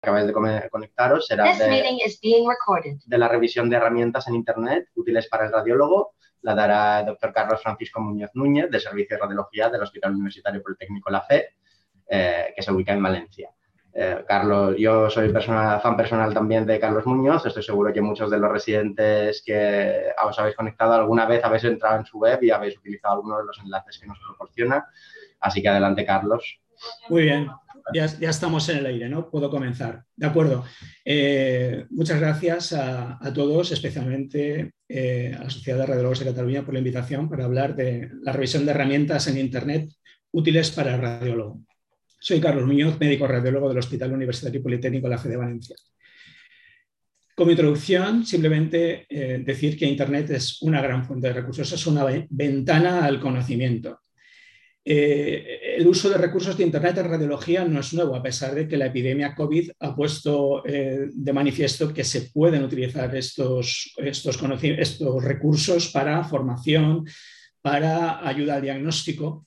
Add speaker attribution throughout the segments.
Speaker 1: acabáis de conectaros será de, la revisión de herramientas en Internet útiles para el radiólogo. La dará el doctor Carlos Francisco Muñoz Núñez, del Servicio de Radiología del Hospital Universitario Politécnico La Fe, eh, que se ubica en Valencia. Eh, Carlos, yo soy fan personal también de Carlos Muñoz. Estoy seguro que muchos de los residentes que os habéis conectado alguna vez habéis entrado en su web y habéis utilizado algunos de los enlaces que nos proporciona. Así que adelante, Carlos.
Speaker 2: Muy bien, ya, estamos en el aire, ¿no? Puedo comenzar. De acuerdo. Eh, muchas gracias a, todos, especialmente eh, a la Sociedad de Radiólogos de Cataluña por la invitación para hablar de la revisión de herramientas en Internet útiles para el radiólogo. Soy Carlos Muñoz, médico radiólogo del Hospital Universitario Politécnico de la Fe de Valencia. Como introducción, simplemente eh, decir que Internet es una gran fuente de recursos, es una ventana al conocimiento. Eh, el uso de recursos de Internet en radiología no es nuevo, a pesar de que la epidemia COVID ha puesto eh, de manifiesto que se pueden utilizar estos, estos, recursos para formación, para ayuda al diagnóstico,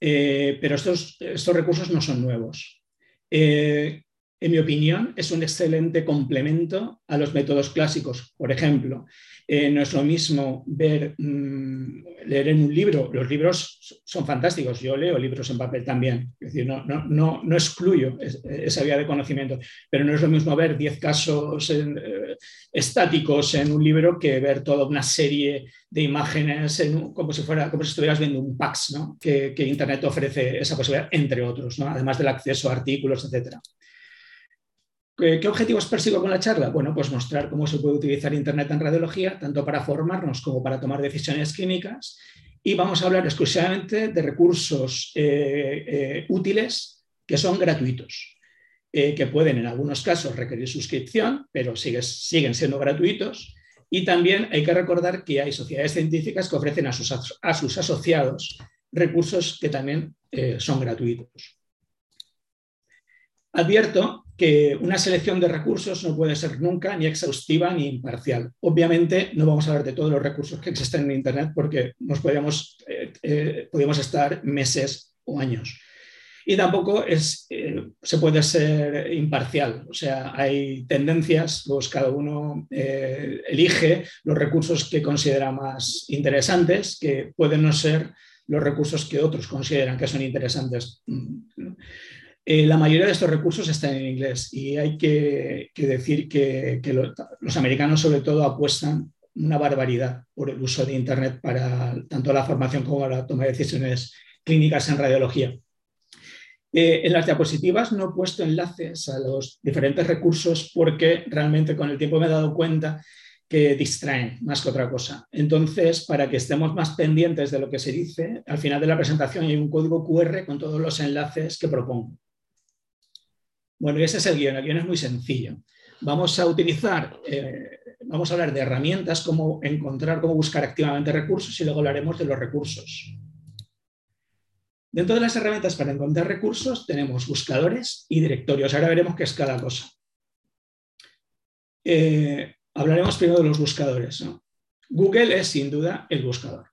Speaker 2: eh, pero estos, estos, recursos no son nuevos. En mi opinión, es un excelente complemento a los métodos clásicos. Por ejemplo, eh, no es lo mismo ver, mm, leer en un libro. Los libros son fantásticos. Yo leo libros en papel también. Es decir, no, excluyo esa vía de conocimiento, pero no es lo mismo ver 10 casos eh, estáticos en un libro que ver toda una serie de imágenes como, si fuera, como si estuvieras viendo un PAX, que, que, Internet ofrece esa posibilidad, entre otros, además del acceso a artículos, etcétera. ¿Qué, objetivos persigo con la charla? Bueno, pues mostrar cómo se puede utilizar Internet en radiología, tanto para formarnos como para tomar decisiones clínicas. Y vamos a hablar exclusivamente de recursos eh, eh, útiles que son gratuitos, eh, que pueden en algunos casos requerir suscripción, pero siguen siendo gratuitos. Y también hay que recordar que hay sociedades científicas que ofrecen a sus asociados recursos que también son gratuitos. Advierto que una selección de recursos no puede ser nunca ni exhaustiva ni imparcial. Obviamente no vamos a hablar de todos los recursos que existen en Internet porque nos podríamos, eh, eh, estar meses o años. Y tampoco es, eh, se puede ser imparcial, o sea, hay tendencias, pues cada uno elige los recursos que considera más interesantes, que pueden no ser los recursos que otros consideran que son interesantes. Eh, la mayoría de estos recursos están en inglés y hay que, decir que, los americanos sobre todo apuestan una barbaridad por el uso de Internet para tanto la formación como la toma de decisiones clínicas en radiología. Eh, en las diapositivas no he puesto enlaces a los diferentes recursos porque realmente con el tiempo me he dado cuenta que distraen más que otra cosa. Entonces, para que estemos más pendientes de lo que se dice, al final de la presentación hay un código QR con todos los enlaces que propongo. Bueno, ese es el guion. El guion es muy sencillo. Vamos a utilizar, eh, vamos a hablar de herramientas, cómo encontrar, cómo buscar activamente recursos y luego hablaremos de los recursos. Dentro de las herramientas para encontrar recursos tenemos buscadores y directorios. Ahora veremos qué es cada cosa. Eh, hablaremos primero de los buscadores. Google es sin duda el buscador.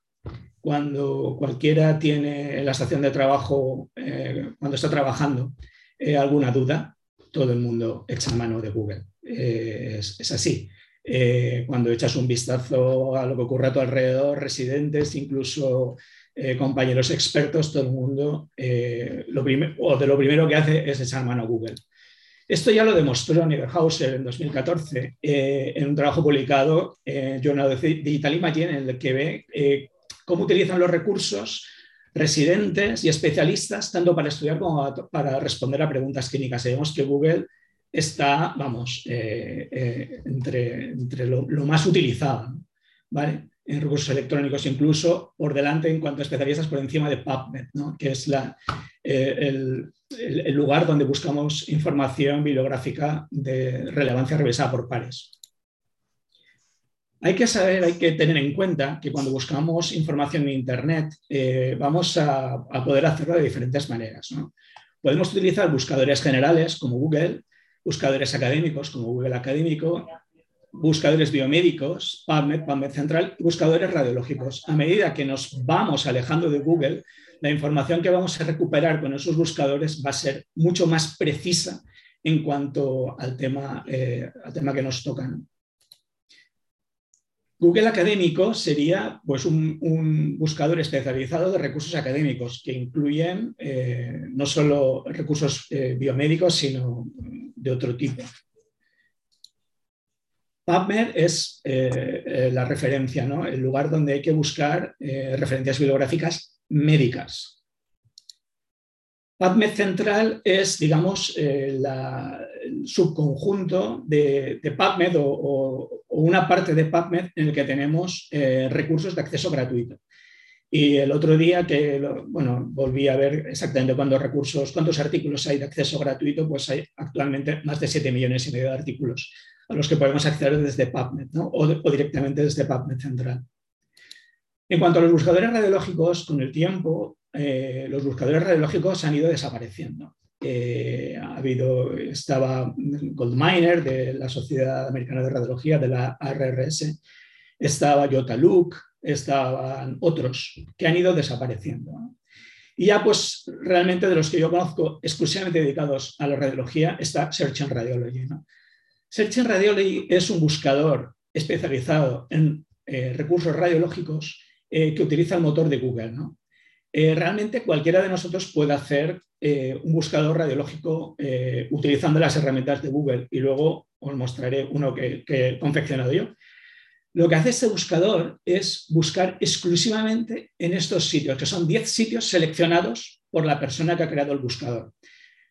Speaker 2: Cuando cualquiera tiene la estación de trabajo, eh, cuando está trabajando, alguna duda, todo el mundo echa mano de Google. Eh, es, así. Eh, cuando echas un vistazo a lo que ocurre a tu alrededor, residentes, incluso compañeros expertos, todo el mundo, lo o de lo primero que hace es echar mano a Google. Esto ya lo demostró Niederhauser en 2014 en un trabajo publicado en Journal of Digital Imaging en el que ve cómo utilizan los recursos residentes y especialistas, tanto para estudiar como para responder a preguntas clínicas. Sabemos que Google está, vamos, eh, eh, entre, entre lo, más utilizado, ¿vale? En recursos electrónicos, incluso por delante en cuanto a especialistas por encima de PubMed, que es la, eh, el, lugar donde buscamos información bibliográfica de relevancia revisada por pares. Hay que saber, hay que tener en cuenta que cuando buscamos información en Internet eh, vamos a, poder hacerlo de diferentes maneras. Podemos utilizar buscadores generales como Google, buscadores académicos como Google Académico, buscadores biomédicos, PubMed, PubMed Central, y buscadores radiológicos. A medida que nos vamos alejando de Google, la información que vamos a recuperar con esos buscadores va a ser mucho más precisa en cuanto al tema, eh, al tema que nos toca. Google Académico sería pues, un, buscador especializado de recursos académicos que incluyen eh, no solo recursos eh, biomédicos, sino de otro tipo. PubMed es la referencia, ¿no? el lugar donde hay que buscar referencias bibliográficas médicas. PubMed Central es, digamos, eh, el subconjunto de, PubMed o, una parte de PubMed en el que tenemos eh, recursos de acceso gratuito. Y el otro día que, bueno, volví a ver exactamente cuántos recursos, cuántos artículos hay de acceso gratuito, pues hay actualmente más de 7 millones y medio de artículos a los que podemos acceder desde PubMed o, o directamente desde PubMed Central. En cuanto a los buscadores radiológicos, con el tiempo eh, los buscadores radiológicos han ido desapareciendo. Eh, ha habido, estaba Goldminer de la Sociedad Americana de Radiología, de la ARRS, estaba Yotaluk, estaban otros que han ido desapareciendo. Y ya pues realmente de los que yo conozco exclusivamente dedicados a la radiología está Search and Radiology. Search and Radiology es un buscador especializado en eh, recursos radiológicos que utiliza el motor de Google. ¿no? Eh, realmente cualquiera de nosotros puede hacer eh, un buscador radiológico eh, utilizando las herramientas de Google y luego os mostraré uno que, he confeccionado yo. Lo que hace este buscador es buscar exclusivamente en estos sitios, que son 10 sitios seleccionados por la persona que ha creado el buscador.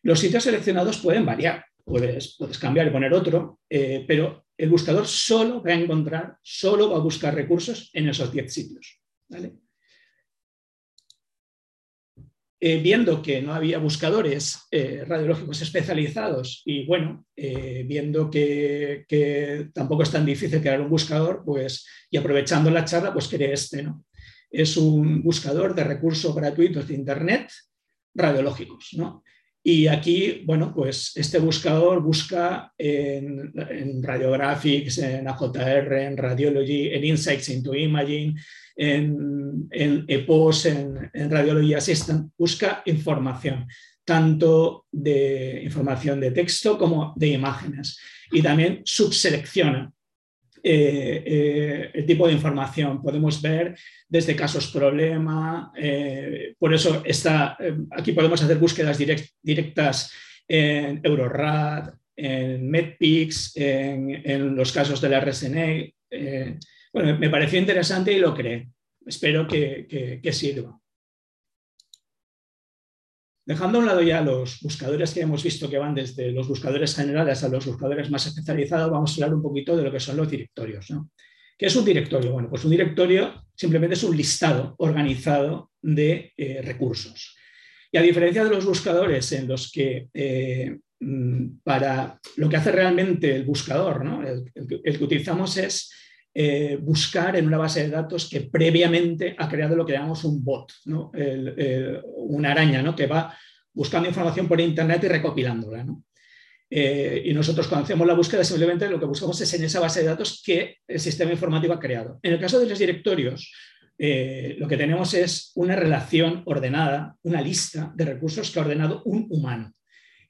Speaker 2: Los sitios seleccionados pueden variar, puedes, cambiar y poner otro, pero el buscador solo va a encontrar, solo va a buscar recursos en esos 10 sitios. ¿vale? Eh, viendo que no había buscadores eh, radiológicos especializados y bueno, eh, viendo que, tampoco es tan difícil crear un buscador, pues y aprovechando la charla, pues creé este, ¿no? Es un buscador de recursos gratuitos de Internet radiológicos, ¿no? Y aquí, bueno, pues este buscador busca en, en Radiographics, en AJR, en Radiology, en Insights into Imaging, en, EPOS, en, en Radiology Assistant, busca información, tanto de información de texto como de imágenes. Y también subselecciona eh, eh, el tipo de información. Podemos ver desde casos problema, eh, por eso está, aquí podemos hacer búsquedas directas en Eurorad, en MedPix, en, en, los casos de la RSNA. Bueno, me pareció interesante y lo creé. Espero que, sirva. Dejando a un lado ya los buscadores que hemos visto que van desde los buscadores generales a los buscadores más especializados, vamos a hablar un poquito de lo que son los directorios. ¿Qué es un directorio? Bueno, pues un directorio simplemente es un listado organizado de eh, recursos. Y a diferencia de los buscadores en los que eh, mm, para lo que hace realmente el buscador, el que utilizamos es eh, buscar en una base de datos que previamente ha creado lo que llamamos un bot, una araña que va buscando información por Internet y recopilándola. Eh, y nosotros cuando hacemos la búsqueda simplemente lo que buscamos es en esa base de datos que el sistema informático ha creado. En el caso de los directorios, eh, lo que tenemos es una relación ordenada, una lista de recursos que ha ordenado un humano.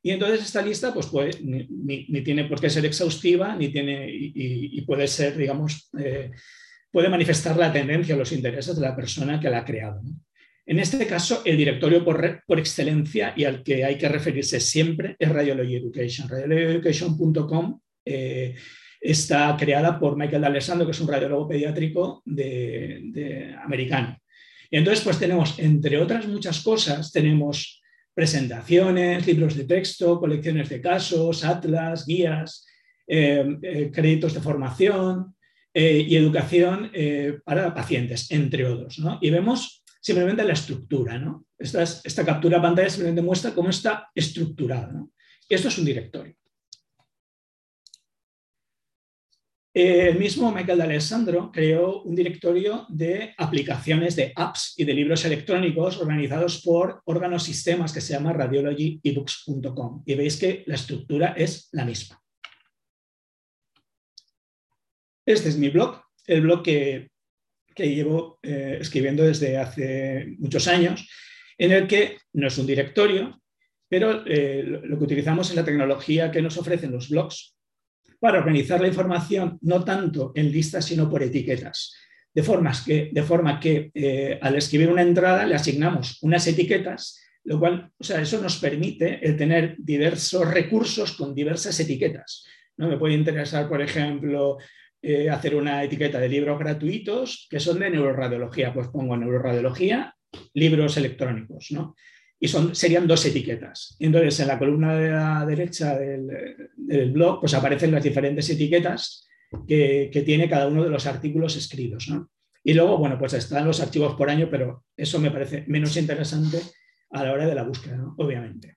Speaker 2: Y entonces esta lista pues, ni, tiene por qué ser exhaustiva, ni tiene, y, puede ser, digamos, eh, puede manifestar la tendencia o los intereses de la persona que la ha creado. En este caso, el directorio por, por, excelencia y al que hay que referirse siempre es Radiology Education. RadiologyEducation.com eh, está creada por Michael D'Alessandro, que es un radiólogo pediátrico de, americano. Y entonces, pues tenemos, entre otras muchas cosas, tenemos presentaciones, libros de texto, colecciones de casos, atlas, guías, eh, eh, créditos de formación eh, y educación para pacientes, entre otros. Y vemos simplemente la estructura. ¿no? Esta, esta captura pantalla simplemente muestra cómo está estructurada. Y esto es un directorio. El mismo Michael D'Alessandro creó un directorio de aplicaciones de apps y de libros electrónicos organizados por órganos sistemas que se llama radiologyebooks.com y veis que la estructura es la misma. Este es mi blog, el blog que, llevo eh, escribiendo desde hace muchos años, en el que no es un directorio, pero eh, lo que utilizamos es la tecnología que nos ofrecen los blogs para organizar la información no tanto en listas, sino por etiquetas. De, forma que eh, al escribir una entrada le asignamos unas etiquetas, lo cual, o sea, eso nos permite el tener diversos recursos con diversas etiquetas. ¿no? Me puede interesar, por ejemplo, eh, hacer una etiqueta de libros gratuitos que son de neuroradiología. Pues pongo neuroradiología, libros electrónicos, ¿no? Y son, serían dos etiquetas. entonces, en la columna de la derecha del, blog, pues aparecen las diferentes etiquetas que, tiene cada uno de los artículos escritos, ¿no? Y luego, bueno, pues están los archivos por año, pero eso me parece menos interesante a la hora de la búsqueda, obviamente.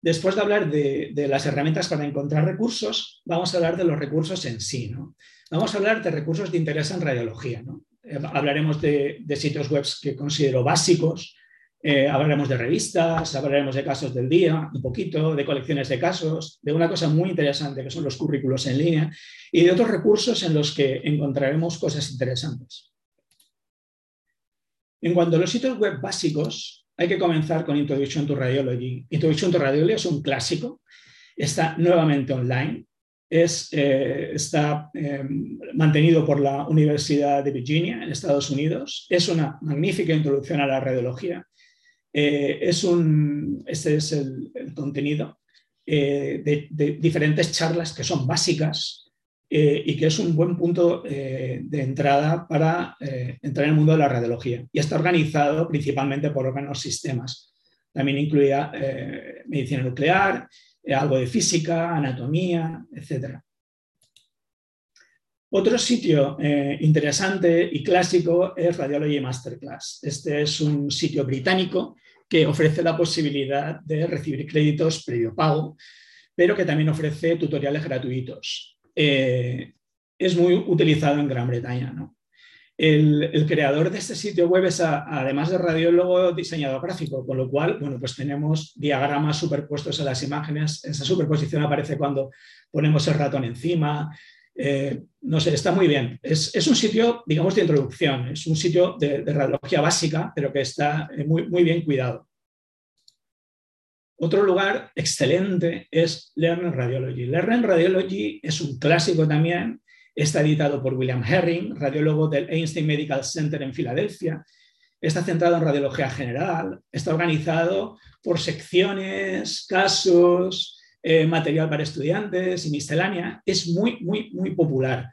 Speaker 2: Después de hablar de, las herramientas para encontrar recursos, vamos a hablar de los recursos en sí. ¿no? Vamos a hablar de recursos de interés en radiología. Eh, hablaremos de, sitios web que considero básicos, eh, hablaremos de revistas, hablaremos de casos del día, un poquito, de colecciones de casos, de una cosa muy interesante que son los currículos en línea y de otros recursos en los que encontraremos cosas interesantes. En cuanto a los sitios web básicos, hay que comenzar con Introduction to Radiology. Introduction to Radiology es un clásico, está nuevamente online, es, eh, está em, mantenido por la Universidad de Virginia en Estados Unidos, es una magnífica introducción a la radiología. Eh, es un, este es el, contenido eh, de diferentes charlas que son básicas eh, y que es un buen punto de entrada para entrar en el mundo de la radiología. Y está organizado principalmente por órganos sistemas. También incluía medicina nuclear, algo de física, anatomía, etc. Otro sitio interesante y clásico es Radiology Masterclass. Este es un sitio británico que ofrece la posibilidad de recibir créditos previo pago, pero que también ofrece tutoriales gratuitos. Eh, es muy utilizado en Gran Bretaña. El, creador de este sitio web es, además de radiólogo, diseñador gráfico, con lo cual, bueno, pues tenemos diagramas superpuestos a las imágenes. Esa superposición aparece cuando ponemos el ratón encima. Eh, no sé, está muy bien. Es, un sitio, digamos, de introducción. Es un sitio de, radiología básica, pero que está eh, muy, muy bien cuidado. Otro lugar excelente es Learn Radiology. Learn Radiology es un clásico también, está editado por William Herring, radiólogo del Einstein Medical Center en Filadelfia. Está centrado en radiología general, está organizado por secciones, casos, eh, material para estudiantes y miscelánea. Es muy, muy, muy popular.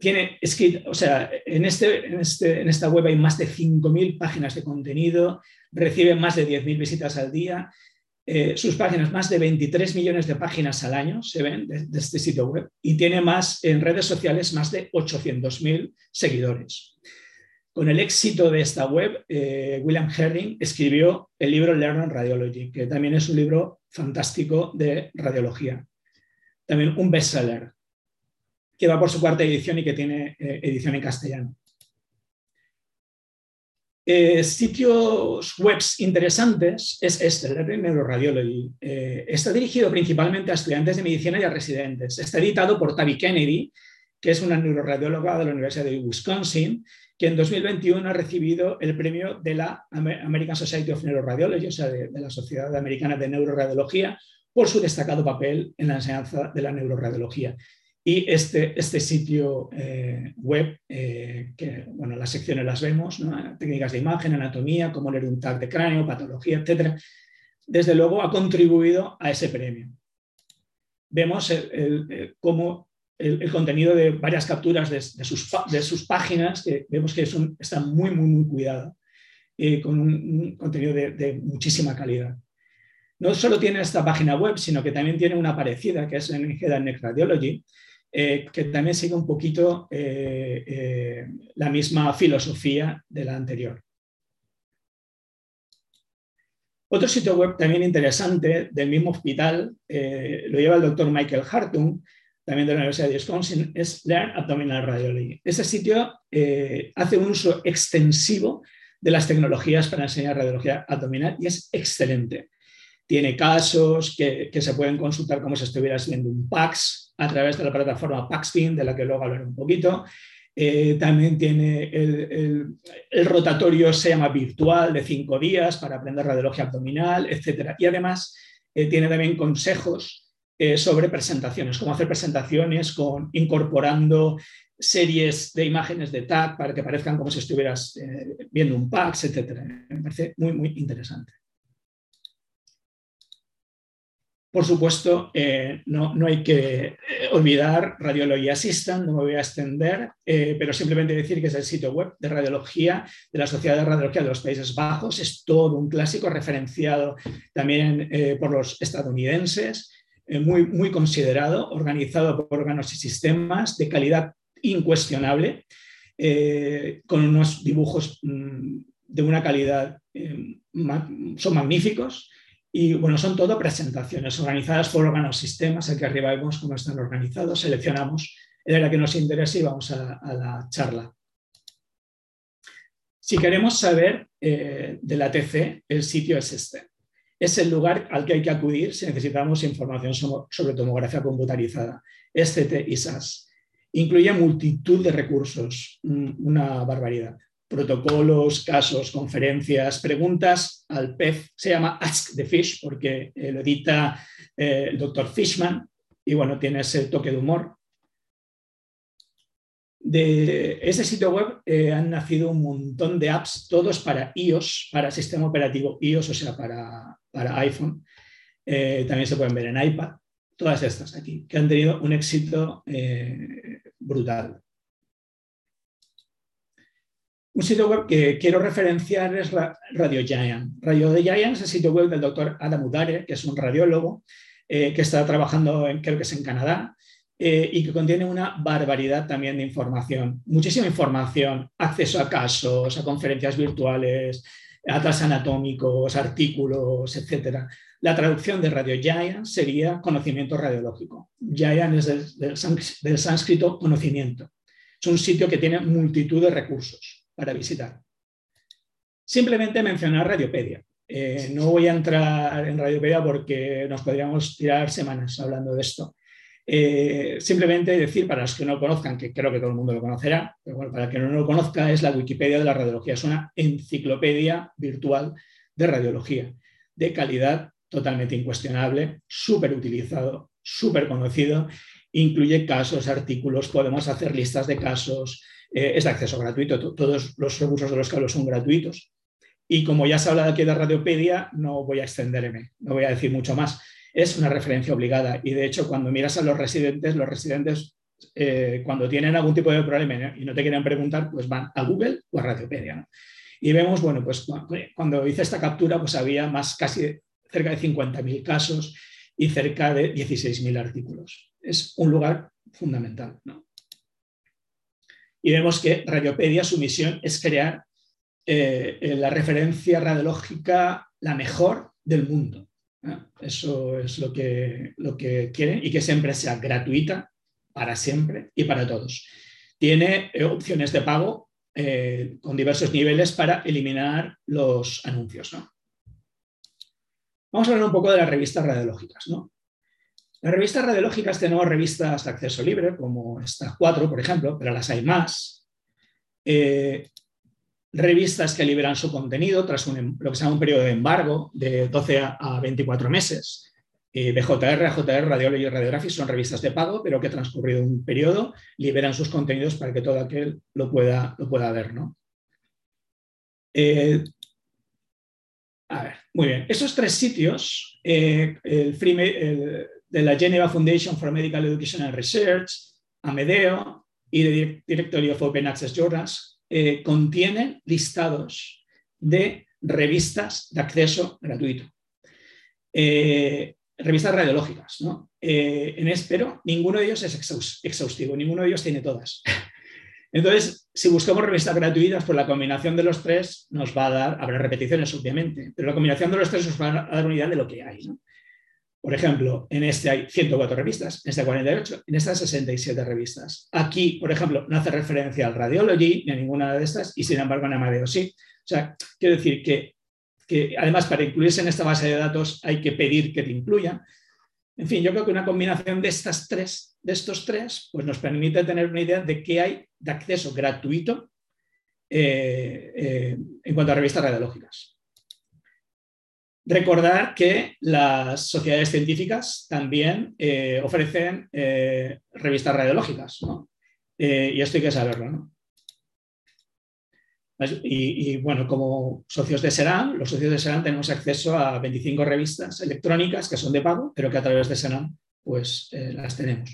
Speaker 2: Tiene escrito, o sea, en, este, en, este, en esta web hay más de 5.000 páginas de contenido, recibe más de 10.000 visitas al día eh, sus páginas, más de 23 millones de páginas al año se ven de, este sitio web y tiene más en redes sociales más de 800.000 seguidores. Con el éxito de esta web, eh, William Herring escribió el libro Learn Radiology, que también es un libro fantástico de radiología. También un bestseller, que va por su cuarta edición y que tiene eh, edición en castellano. Eh, sitios web interesantes es este, el Neuroradiology. Está dirigido principalmente a estudiantes de medicina y a residentes. Está editado por Tavi Kennedy, que es una neuroradióloga de la Universidad de Wisconsin, que en 2021 ha recibido el premio de la American Society of Neuroradiology, o sea, de, de la Sociedad Americana de Neuroradiología, por su destacado papel en la enseñanza de la neuroradiología. Y este, este sitio eh, web, eh, que bueno, las secciones las vemos, técnicas de imagen, anatomía, cómo leer un tag de cráneo, patología, etc., desde luego ha contribuido a ese premio. Vemos el, cómo el, contenido de varias capturas de, sus, de sus, páginas, que vemos que está muy, muy, muy cuidado, y con un, contenido de, muchísima calidad. No solo tiene esta página web, sino que también tiene una parecida, que es en Head Radiology, eh, que también sigue un poquito eh, eh, la misma filosofía de la anterior. Otro sitio web también interesante del mismo hospital, lo lleva el doctor Michael Hartung, también de la Universidad de Wisconsin, es Learn Abdominal Radiology. Este sitio hace un uso extensivo de las tecnologías para enseñar radiología abdominal y es excelente. Tiene casos que, que se pueden consultar como si estuvieras viendo un PAX, a través de la plataforma Paxfin, de la que luego hablaré un poquito. Eh, también tiene el, rotatorio, se llama virtual, de cinco días para aprender radiología abdominal, etc. Y además eh, tiene también consejos eh, sobre presentaciones, cómo hacer presentaciones con, incorporando series de imágenes de TAC para que parezcan como si estuvieras viendo un PAX, etc. Me parece muy, muy interesante. Por supuesto, eh, no, hay que eh, olvidar Radiology Assistant, no me voy a extender, eh, pero simplemente decir que es el sitio web de radiología de la Sociedad de Radiología de los Países Bajos. Es todo un clásico referenciado también por los estadounidenses, muy, muy considerado, organizado por órganos y sistemas de calidad incuestionable, con unos dibujos mm, de una calidad, son magníficos y bueno, son todo presentaciones organizadas por órganos sistemas. Aquí arriba vemos cómo están organizados, seleccionamos el área que nos interesa y vamos a, la charla. Si queremos saber eh, de la TC, el sitio es este. Es el lugar al que hay que acudir si necesitamos información sobre tomografía computarizada, SCT y SAS. Incluye multitud de recursos, mm, una barbaridad protocolos, casos, conferencias, preguntas al pez. Se llama Ask the Fish porque eh, lo edita eh, el doctor Fishman y bueno, tiene ese toque de humor. De ese sitio web eh, han nacido un montón de apps, todos para iOS, para sistema operativo iOS, o sea, para, para iPhone. también se pueden ver en iPad. Todas estas aquí, que han tenido un éxito brutal. Un sitio web que quiero referenciar es Radio Giant. Radio Giant es el sitio web del doctor Adam Udare, que es un radiólogo eh, que está trabajando, en, creo que es en Canadá, eh, y que contiene una barbaridad también de información. Muchísima información, acceso a casos, a conferencias virtuales, atlas anatómicos, artículos, etc. La traducción de Radio Giant sería conocimiento radiológico. Giant es del sánscrito conocimiento. Es un sitio que tiene multitud de recursos para visitar. Simplemente mencionar Radiopedia. Eh, no voy a entrar en Radiopedia porque nos podríamos tirar semanas hablando de esto. Eh, simplemente decir, para los que no lo conozcan, que creo que todo el mundo lo conocerá, para que no lo conozca, es la Wikipedia de la radiología. Es una enciclopedia virtual de radiología, de calidad totalmente incuestionable, súper utilizado, súper conocido, incluye casos, artículos, podemos hacer listas de casos, eh, es de acceso gratuito, todos los recursos de los que hablo son gratuitos. Y como ya se ha hablado aquí de Radiopedia, no voy a extenderme, no voy a decir mucho más. Es una referencia obligada y de hecho cuando miras a los residentes, los residentes eh, cuando tienen algún tipo de problema y no te quieren preguntar, pues van a Google o a Radiopedia. Y vemos, bueno, pues cuando hice esta captura, pues había más casi cerca de 50.000 casos y cerca de 16.000 artículos. Es un lugar fundamental. ¿no? y vemos que Radiopedia, su misión es crear eh, la referencia radiológica la mejor del mundo. Eso es lo que, lo que quieren y que siempre sea gratuita para siempre y para todos. Tiene eh, opciones de pago eh, con diversos niveles para eliminar los anuncios. Vamos a hablar un poco de las revistas radiológicas. ¿no? Las revistas radiológicas tenemos revistas de acceso libre, como estas cuatro, por ejemplo, pero las hay más. Eh, revistas que liberan su contenido tras em, lo que se llama un periodo de embargo de 12 a 24 meses. Eh, BJR, JR, Radiology y Radiography son revistas de pago, pero que transcurrido un periodo liberan sus contenidos para que todo aquel lo pueda, lo pueda ver. ¿no? Eh, a ver, muy bien. Esos tres sitios, el, free, de la Geneva Foundation for Medical Education and Research, Amedeo y the Directory of Open Access Journals eh, contienen listados de revistas de acceso gratuito. Eh, revistas radiológicas, ¿no? Eh, en espero, ninguno de ellos es exhaustivo, ninguno de ellos tiene todas. Entonces, si buscamos revistas gratuitas, pues la combinación de los tres nos va a dar, habrá repeticiones obviamente, pero la combinación de los tres nos va a dar una idea de lo que hay. ¿no? Por ejemplo, en este hay 104 revistas, en este 48, en estas 67 revistas. Aquí, por ejemplo, no hace referencia al Radiology ni a ninguna de estas y sin embargo en Amadeo sí. O sea, quiero decir que, además para incluirse en esta base de datos hay que pedir que te incluyan. En fin, yo creo que una combinación de, estas tres, de estos tres pues nos permite tener una idea de qué hay de acceso gratuito eh, eh, en cuanto a revistas radiológicas. Recordar que las sociedades científicas también eh, ofrecen revistas radiológicas, y esto hay que saberlo. ¿no? Y, bueno, como socios de SERAM, los socios de SERAM tenemos acceso a 25 revistas electrónicas que son de pago, pero que a través de SERAM pues eh, las tenemos.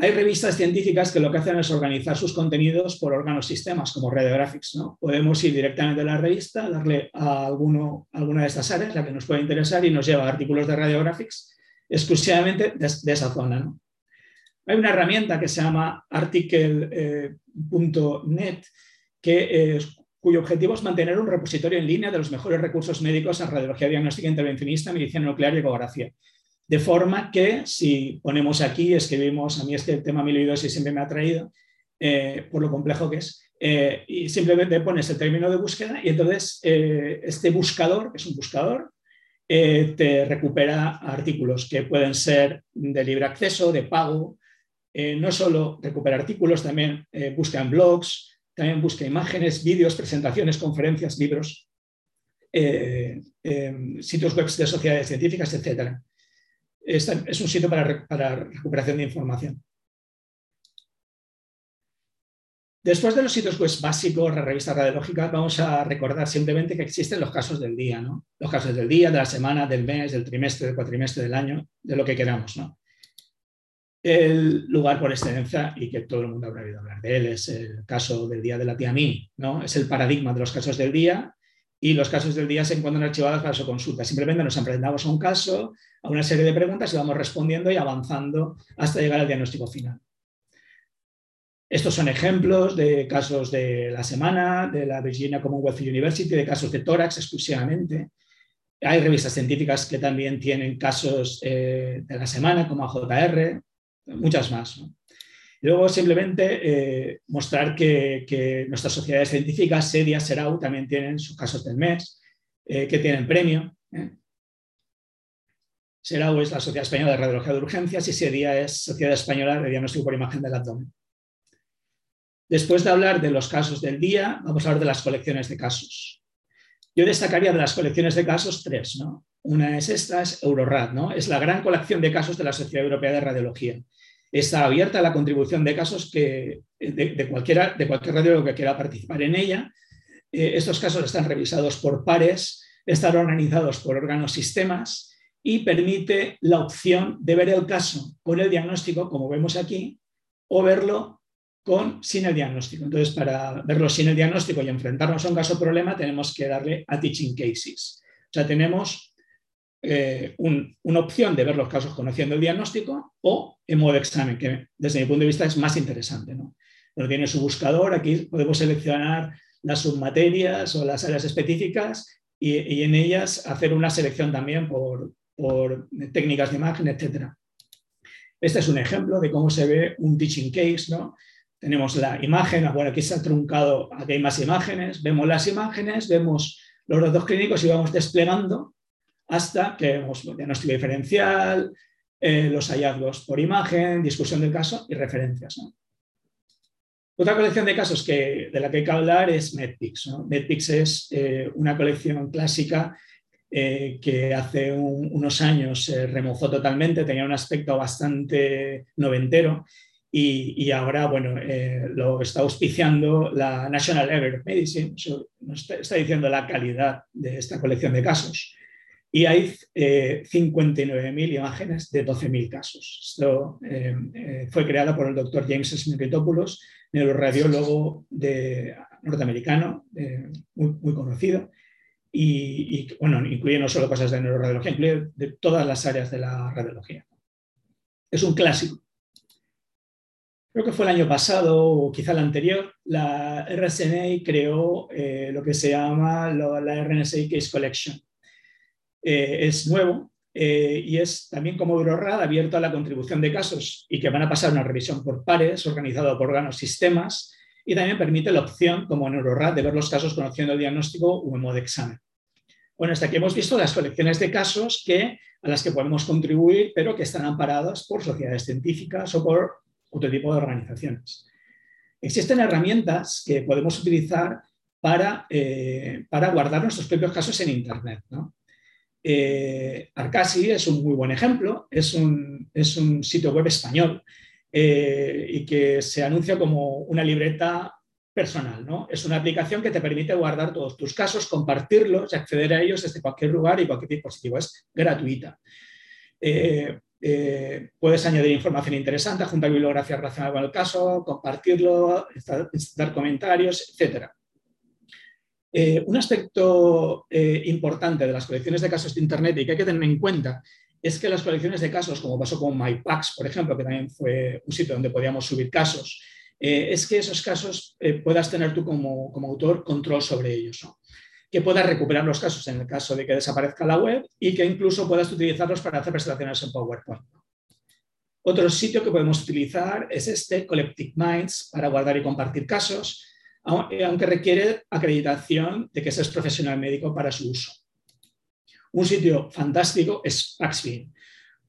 Speaker 2: Hay revistas científicas que lo que hacen es organizar sus contenidos por órganos sistemas, como Radiographics. ¿no? Podemos ir directamente a la revista, darle a alguno, alguna de estas áreas, la que nos puede interesar, y nos lleva artículos de Radiographics exclusivamente de, esa zona. Hay una herramienta que se llama article.net que, cuyo objetivo es mantener un repositorio en línea de los mejores recursos médicos en radiología diagnóstica intervencionista, medicina nuclear y ecografía. De forma que si ponemos aquí, escribimos, a mí este tema amiloidosis siempre me ha traído, eh, por lo complejo que es, eh, y simplemente pones el término de búsqueda y entonces eh, este buscador, que es un buscador, te recupera artículos que pueden ser de libre acceso, de pago, no solo recupera artículos, también busca en blogs, también busca imágenes, vídeos, presentaciones, conferencias, libros, sitios web de sociedades científicas, etc. es un sitio para, recuperación de información. Después de los sitios web básicos, la revista radiológica, vamos a recordar simplemente que existen los casos del día, ¿no? Los casos del día, de la semana, del mes, del trimestre, del cuatrimestre, del año, de lo que queramos, ¿no? el lugar por excelencia y que todo el mundo habrá oído hablar de él. Es el caso del día de la tía Mini, ¿no? Es el paradigma de los casos del día y los casos del día se encuentran archivados para su consulta. Simplemente nos enfrentamos a un caso, a una serie de preguntas y vamos respondiendo y avanzando hasta llegar al diagnóstico final. Estos son ejemplos de casos de la semana, de la Virginia Commonwealth University, de casos de tórax exclusivamente. Hay revistas científicas que también tienen casos eh, de la semana, como AJR, muchas más. Luego simplemente eh, mostrar que, nuestras sociedades científicas, SEDIA, SERAU, también tienen sus casos del mes, eh, que tienen premio. ¿eh? SERAU es la Sociedad Española de Radiología de Urgencias y SEDIA es Sociedad Española de Diagnóstico por Imagen del Abdomen. Después de hablar de los casos del día, vamos a hablar de las colecciones de casos. Yo destacaría de las colecciones de casos tres. ¿no? Una es esta, es Eurorad, ¿no? es la gran colección de casos de la Sociedad Europea de Radiología está abierta la contribución de casos que, de, cualquiera, de cualquier radiólogo que quiera participar en ella. Eh, estos casos están revisados por pares, están organizados por órganos sistemas y permite la opción de ver el caso con el diagnóstico, como vemos aquí, o verlo con, sin el diagnóstico. Entonces, para verlo sin el diagnóstico y enfrentarnos a un caso problema, tenemos que darle a teaching cases. O sea, tenemos eh, una opción de ver los casos conociendo el diagnóstico o en modo examen, que desde mi punto de vista es más interesante. ¿no? Pero tiene su buscador, aquí podemos seleccionar las submaterias o las áreas específicas y, en ellas hacer una selección también por, técnicas de imagen, etc. Este es un ejemplo de cómo se ve un teaching case. ¿no? Tenemos la imagen, bueno, aquí se ha truncado, aquí hay más imágenes, vemos las imágenes, vemos los datos clínicos y vamos desplegando hasta que vemos diagnóstico diferencial, eh, los hallazgos por imagen, discusión del caso y referencias. Otra colección de casos que, de la que hay que hablar es MedPix. MedPix es eh, una colección clásica eh, que hace unos años se remozó totalmente, tenía un aspecto bastante noventero y, ahora bueno, lo está auspiciando la National of Medicine, nos está diciendo la calidad de esta colección de casos y hay 59.000 eh, imágenes de 12.000 casos. Esto eh, eh, fue creado por el doctor James Smirritopoulos, neuroradiólogo de, norteamericano, muy, conocido, y, bueno, incluye no solo cosas de neuroradiología, incluye de todas las áreas de la radiología. Es un clásico. Creo que fue el año pasado o quizá el anterior, la RSNA creó lo que se llama la RNSA Case Collection eh, es nuevo eh, y es también como Eurorad abierto a la contribución de casos y que van a pasar una revisión por pares, organizado por órganos sistemas, y también permite la opción, como en Eurorad, de ver los casos conociendo el diagnóstico o en modo examen. Bueno, hasta aquí hemos visto las colecciones de casos que, a las que podemos contribuir, pero que están amparadas por sociedades científicas o por otro tipo de organizaciones. Existen herramientas que podemos utilizar para, eh, para guardar nuestros propios casos en Internet. Eh, Arcasi es un muy buen ejemplo, es un, sitio web español eh, y que se anuncia como una libreta personal. ¿no? Es una aplicación que te permite guardar todos tus casos, compartirlos y acceder a ellos desde cualquier lugar y cualquier dispositivo. Es gratuita. Eh, puedes añadir información interesante, juntar bibliografía relacionada con el caso, compartirlo, dar comentarios, etc. un aspecto importante de las colecciones de casos de Internet y que hay que tener en cuenta es que las colecciones de casos, como pasó con MyPax, por ejemplo, que también fue un sitio donde podíamos subir casos, eh, es que esos casos eh, puedas tener tú como, autor control sobre ellos. Que puedas recuperar los casos en el caso de que desaparezca la web y que incluso puedas utilizarlos para hacer presentaciones en PowerPoint. Otro sitio que podemos utilizar es este, Collective Minds, para guardar y compartir casos, aunque requiere acreditación de que seas profesional médico para su uso. Un sitio fantástico es Paxbean.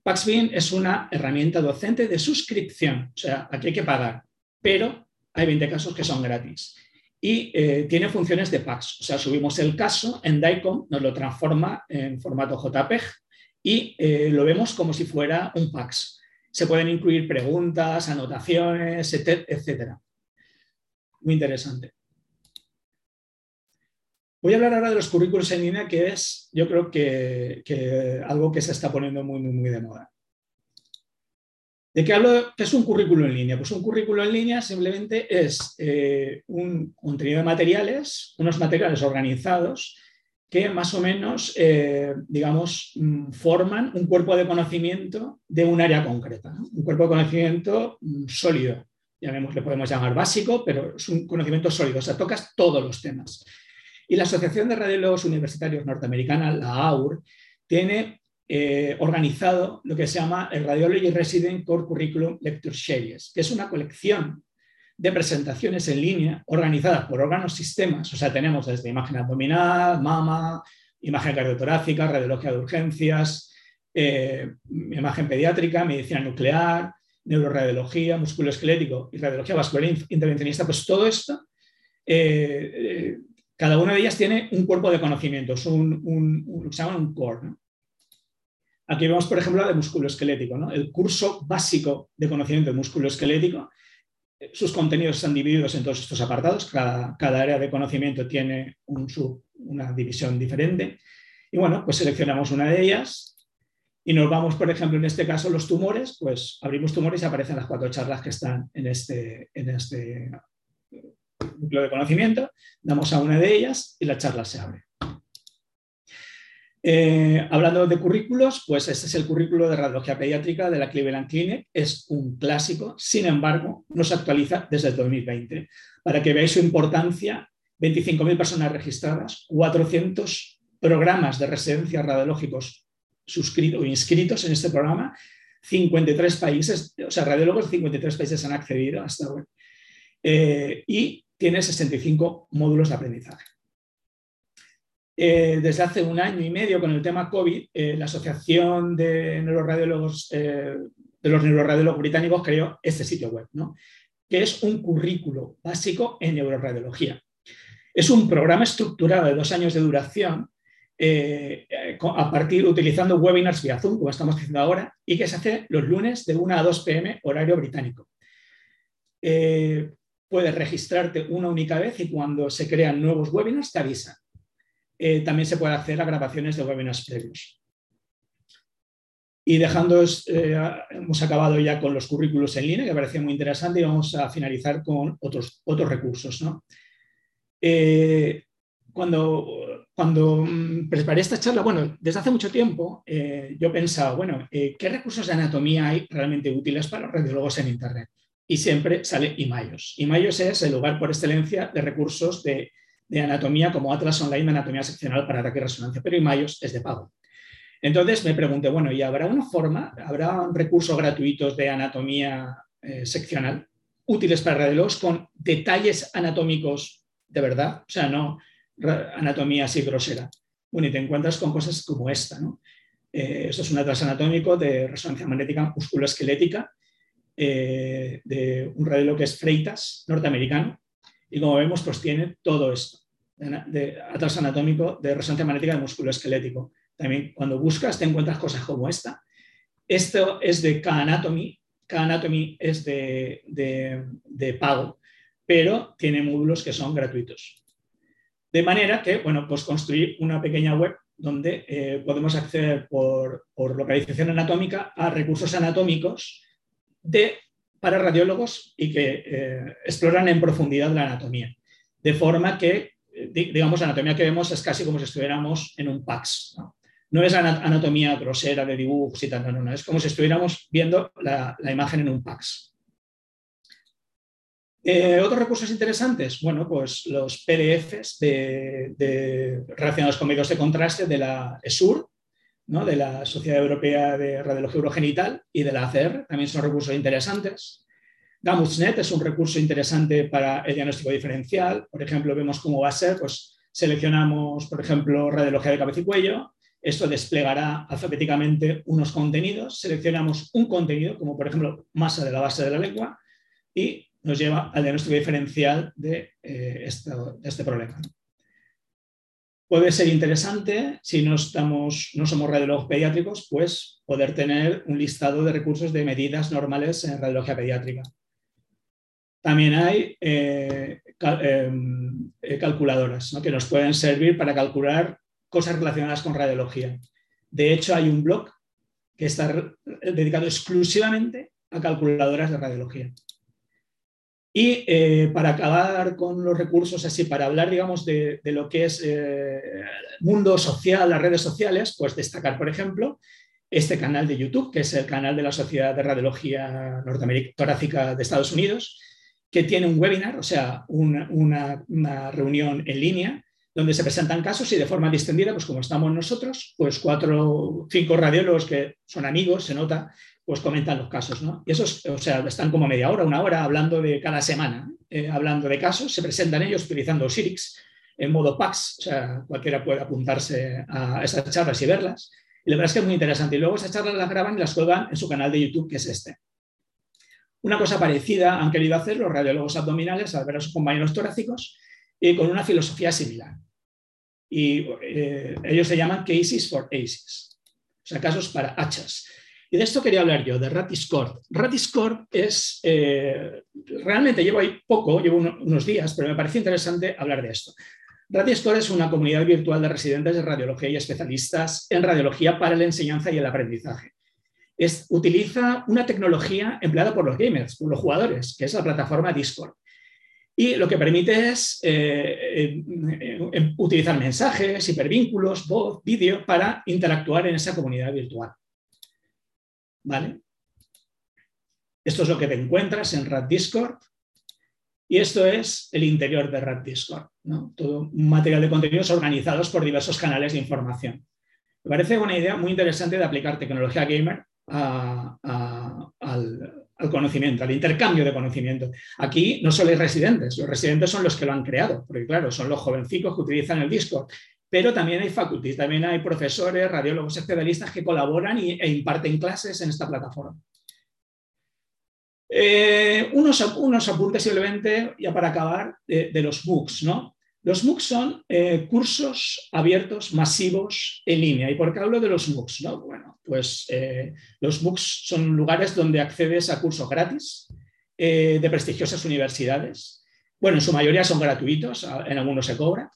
Speaker 2: Paxbean es una herramienta docente de suscripción, o sea, aquí hay que pagar, pero hay 20 casos que son gratis. Y eh, tiene funciones de Pax, o sea, subimos el caso en DICOM, nos lo transforma en formato JPEG y eh, lo vemos como si fuera un Pax. Se pueden incluir preguntas, anotaciones, etc. Muy interesante. Voy a hablar ahora de los currículos en línea, que es, yo creo que, algo que se está poniendo muy, muy, muy de moda. ¿De qué hablo? ¿Qué es un currículo en línea? Pues un currículo en línea simplemente es eh, un contenido de materiales, unos materiales organizados que más o menos, eh, digamos, mm, forman un cuerpo de conocimiento de un área concreta, un cuerpo de conocimiento mm, sólido. Ya vemos, le podemos llamar básico, pero es un conocimiento sólido, o sea, tocas todos los temas. Y la Asociación de Radiólogos Universitarios Norteamericana, la AUR, tiene eh, organizado lo que se llama el Radiology Resident Core Curriculum Lecture Series, que es una colección de presentaciones en línea organizadas por órganos sistemas. O sea, tenemos desde imagen abdominal, mama, imagen cardiotorácica, radiología de urgencias, eh, imagen pediátrica, medicina nuclear, neuroradiología, musculoesquelético y radiología vascular intervencionista. Pues todo esto eh, cada una de ellas tiene un cuerpo de conocimientos, un, un, se llama un core. Aquí vemos, por ejemplo, la de músculo esquelético, el curso básico de conocimiento de músculo esquelético. Sus contenidos están divididos en todos estos apartados, cada, área de conocimiento tiene una división diferente. Y bueno, pues seleccionamos una de ellas y nos vamos, por ejemplo, en este caso, los tumores, pues abrimos tumores y aparecen las cuatro charlas que están en este, en este núcleo de conocimiento, damos a una de ellas y la charla se abre. Eh, hablando de currículos, pues este es el currículo de radiología pediátrica de la Cleveland Clinic. Es un clásico, sin embargo, no se actualiza desde el 2020. Para que veáis su importancia, 25.000 personas registradas, 400 programas de residencia radiológicos suscritos o inscritos en este programa, 53 países, o sea, radiólogos de 53 países han accedido a esta web. Eh, y tiene 65 módulos de aprendizaje. Eh, desde hace un año y medio con el tema COVID, eh, la Asociación de Neuroradiólogos de los Neuroradiólogos Británicos creó este sitio web, que es un currículo básico en neuroradiología. Es un programa estructurado de dos años de duración a partir utilizando webinars vía Zoom, como estamos haciendo ahora, y que se hace los lunes de 1 a 2 pm horario británico puedes registrarte una única vez y cuando se crean nuevos webinars te avisan. Eh, también se puede hacer a grabaciones de webinars previos. Y dejando, eh, hemos acabado ya con los currículos en línea, que parecía muy interesante, y vamos a finalizar con otros, otros recursos. Eh, cuando, cuando mm, preparé esta charla, bueno, desde hace mucho tiempo yo pensaba, bueno, ¿qué recursos de anatomía hay realmente útiles para los radiólogos en Internet? y siempre sale IMAIOS. IMAIOS es el lugar por excelencia de recursos de, anatomía como Atlas Online de Anatomía Seccional para ataque y resonancia, pero IMAIOS es de pago. Entonces me pregunté, bueno, ¿y habrá una forma, habrá recursos gratuitos de anatomía eh, seccional útiles para radiólogos con detalles anatómicos de verdad? O sea, no anatomía así grosera. Bueno, y te encuentras con cosas como esta. Eh, esto es un atlas anatómico de resonancia magnética musculoesquelética eh, de un radiólogo que es Freitas, norteamericano. Y como vemos, pues tiene todo esto, de, atlas anatómico de resonancia magnética de musculoesquelético. También cuando buscas te encuentras cosas como esta. Esto es de K-Anatomy. K-Anatomy es de, de pago, pero tiene módulos que son gratuitos. De manera que, bueno, pues construir una pequeña web donde eh, podemos acceder por, localización anatómica a recursos anatómicos de, para radiólogos y que eh, exploran en profundidad la anatomía. De forma que, eh, digamos, la anatomía que vemos es casi como si estuviéramos en un PAX. No, es anatomía grosera de dibujos y tal, no, no, es como si estuviéramos viendo la, la imagen en un PAX. Eh, otros recursos interesantes, bueno, pues los PDFs relacionados con medios de contraste de la ESUR, ¿no? de la Sociedad Europea de Radiología Urogenital y de la ACR, también son recursos interesantes. GAMUSNet es un recurso interesante para el diagnóstico diferencial. Por ejemplo, vemos cómo va a ser, pues seleccionamos, por ejemplo, radiología de cabeza y cuello. Esto desplegará alfabéticamente unos contenidos. Seleccionamos un contenido, como por ejemplo masa de la base de la lengua, y nos lleva al diagnóstico diferencial de, eh, este problema. Puede ser interesante, si no, estamos, no somos radiólogos pediátricos, pues poder tener un listado de recursos de medidas normales en radiología pediátrica. También hay eh, eh, calculadoras que nos pueden servir para calcular cosas relacionadas con radiología. De hecho, hay un blog que está dedicado exclusivamente a calculadoras de radiología. Y eh, para acabar con los recursos, así, para hablar, digamos, de, lo que es eh, mundo social, las redes sociales, pues destacar, por ejemplo, este canal de YouTube, que es el canal de la Sociedad de Radiología Torácica de Estados Unidos, que tiene un webinar, o sea, una, reunión en línea, donde se presentan casos y de forma distendida, pues como estamos nosotros, pues cuatro, cinco radiólogos que son amigos, se nota, pues comentan los casos, ¿no? Y esos, o sea, están como media hora, una hora hablando de cada semana, eh, hablando de casos, se presentan ellos utilizando Sirix en modo PAX, o sea, cualquiera puede apuntarse a esas charlas y verlas. Y la verdad es que es muy interesante. Y luego esas charlas las graban y las cuelgan en su canal de YouTube, que es este. Una cosa parecida han querido hacer los radiólogos abdominales al ver a sus compañeros torácicos y con una filosofía similar. Y eh, ellos se llaman cases for aces, o sea, casos para hachas. Y de esto quería hablar yo, de Ratiscord. Ratiscord es, eh, realmente llevo ahí poco, llevo unos días, pero me parece interesante hablar de esto. Ratiscord es una comunidad virtual de residentes de radiología y especialistas en radiología para la enseñanza y el aprendizaje. Es, utiliza una tecnología empleada por los gamers, por los jugadores, que es la plataforma Discord. Y lo que permite es eh, eh, utilizar mensajes, hipervínculos, voz, vídeo para interactuar en esa comunidad virtual. ¿Vale? Esto es lo que te encuentras en Rat Discord y esto es el interior de Rat Discord, todo un material de contenidos organizados por diversos canales de información. Me parece una idea muy interesante de aplicar tecnología gamer al, al, conocimiento, al intercambio de conocimiento. Aquí no solo hay residentes, los residentes son los que lo han creado, porque claro, son los jovencicos que utilizan el Discord, pero también hay faculties, también hay profesores, radiólogos especialistas que colaboran e imparten clases en esta plataforma. Eh, unos, unos, apuntes simplemente, ya para acabar, de, los MOOCs. ¿no? Los MOOCs son eh, cursos abiertos masivos en línea. ¿Y por qué hablo de los MOOCs? ¿no? Bueno, pues eh, los MOOCs son lugares donde accedes a cursos gratis de prestigiosas universidades. Bueno, en su mayoría son gratuitos, en algunos se cobra.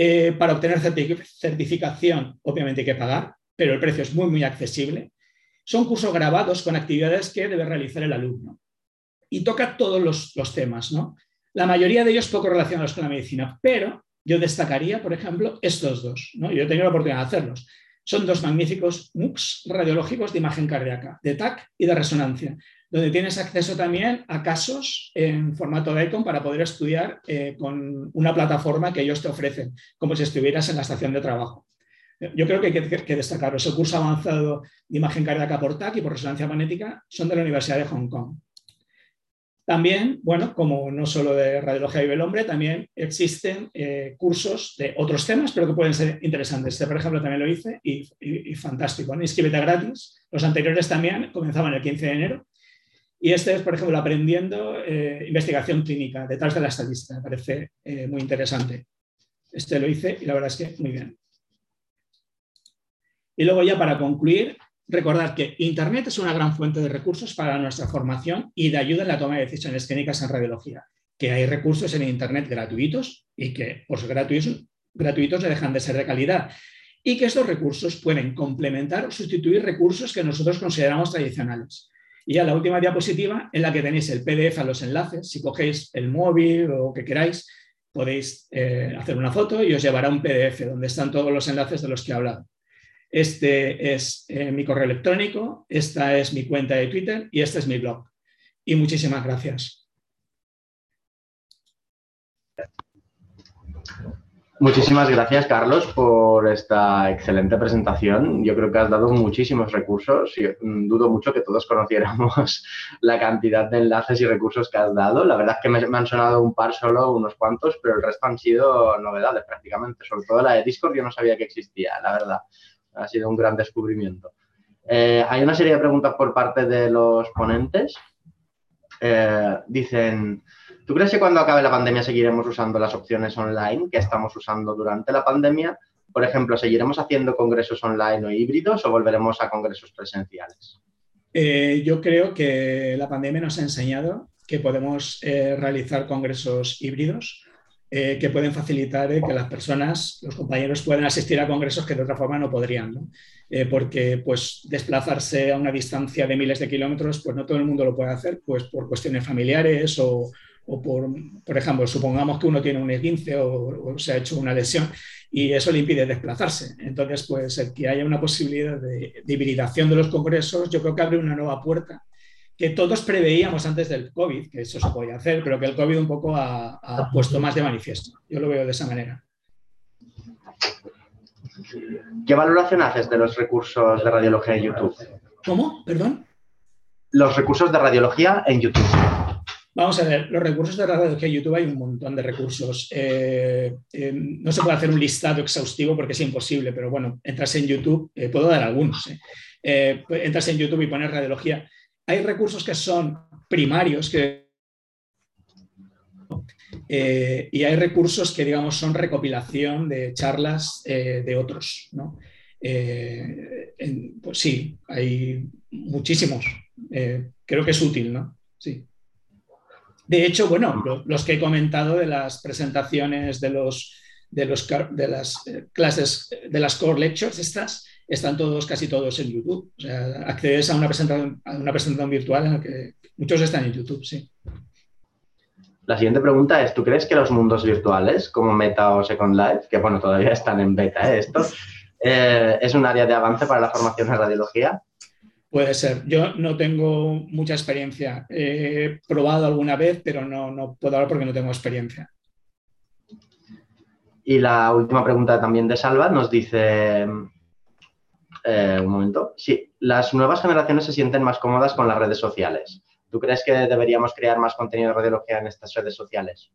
Speaker 2: Eh, para obtener certificación, obviamente hay que pagar, pero el precio es muy, muy accesible. Son cursos grabados con actividades que debe realizar el alumno. Y toca todos los, temas, ¿no? La mayoría de ellos poco relacionados con la medicina, pero yo destacaría, por ejemplo, estos dos, ¿no? Yo he tenido la oportunidad de hacerlos. Son dos magníficos MOOCs radiológicos de imagen cardíaca, de TAC y de resonancia, donde tienes acceso también a casos en formato de icon para poder estudiar eh, con una plataforma que ellos te ofrecen, como si estuvieras en la estación de trabajo. Yo creo que hay que, que destacarlo. El curso avanzado de imagen cardíaca por TAC y por resonancia magnética son de la Universidad de Hong Kong. También, bueno, como no solo de radiología vive el hombre, también existen eh, cursos de otros temas, pero que pueden ser interesantes. Este, por ejemplo, también lo hice y, fantástico. Inscríbete gratis. Los anteriores también comenzaban el 15 de enero. Y este es, por ejemplo, aprendiendo eh, investigación clínica detrás de la estadística. Me parece eh, muy interesante. Este lo hice y la verdad es que muy bien. Y luego ya para concluir, Recordad que Internet es una gran fuente de recursos para nuestra formación y de ayuda en la toma de decisiones clínicas en radiología, que hay recursos en Internet gratuitos y que por ser gratuitos, gratuitos dejan de ser de calidad y que estos recursos pueden complementar o sustituir recursos que nosotros consideramos tradicionales. Y ya la última diapositiva en la que tenéis el PDF a los enlaces, si cogéis el móvil o que queráis, podéis eh, hacer una foto y os llevará un PDF donde están todos los enlaces de los que he hablado. Este es eh, mi correo electrónico, esta es mi cuenta de Twitter y este es mi blog. Y muchísimas gracias.
Speaker 1: Muchísimas gracias, Carlos, por esta excelente presentación. Yo creo que has dado muchísimos recursos y mm, dudo mucho que todos conociéramos la cantidad de enlaces y recursos que has dado. La verdad es que me, han sonado un par solo, unos cuantos, pero el resto han sido novedades prácticamente. Sobre todo la de Discord yo no sabía que existía, la verdad ha sido un gran descubrimiento. Eh, hay una serie de preguntas por parte de los ponentes. Eh, dicen, ¿tú crees que cuando acabe la pandemia seguiremos usando las opciones online que estamos usando durante la pandemia? Por ejemplo, ¿seguiremos haciendo congresos online o híbridos o volveremos a congresos presenciales?
Speaker 2: Eh, yo creo que la pandemia nos ha enseñado que podemos realizar congresos híbridos eh, que pueden facilitar eh, que las personas, los compañeros puedan asistir a congresos que de otra forma no podrían, eh, porque pues desplazarse a una distancia de miles de kilómetros, pues no todo el mundo lo puede hacer, pues por cuestiones familiares o, o por, por ejemplo, supongamos que uno tiene un esguince o, o, se ha hecho una lesión y eso le impide desplazarse. Entonces, pues el que haya una posibilidad de, de hibridación de los congresos, yo creo que abre una nueva puerta que todos preveíamos antes del COVID, que eso se podía hacer, pero que el COVID un poco ha, puesto más de manifiesto. Yo lo veo de esa manera.
Speaker 1: ¿Qué valoración haces de los recursos de radiología en YouTube?
Speaker 2: ¿Cómo? ¿Perdón?
Speaker 1: Los recursos de radiología en YouTube.
Speaker 2: Vamos a ver, los recursos de radiología en YouTube hay un montón de recursos. Eh, eh, no se puede hacer un listado exhaustivo porque es imposible, pero bueno, entras en YouTube, eh, puedo dar algunos. entras en YouTube y pones radiología hay recursos que son primarios que, y hay recursos que, digamos, son recopilación de charlas de otros. Eh, pues sí, hay muchísimos. creo que es útil, ¿no? Sí. De hecho, bueno, los que he comentado de las presentaciones de, los, de, las clases, de las core lectures, estas, están todos, casi todos en YouTube. O sea, accedes a una presentación, virtual en la que muchos están en YouTube, sí.
Speaker 1: La siguiente pregunta es, ¿tú crees que los mundos virtuales, como Meta o Second Life, que bueno, todavía están en beta ¿eh? esto, eh, es un área de avance para la formación en radiología?
Speaker 2: Puede ser. Yo no tengo mucha experiencia. He probado alguna vez, pero no, no puedo hablar porque no tengo experiencia.
Speaker 1: Y la última pregunta también de Salva nos dice, eh, un momento. Sí, las nuevas generaciones se sienten más cómodas con las redes sociales. ¿Tú crees que deberíamos crear más contenido de radiología en estas redes sociales?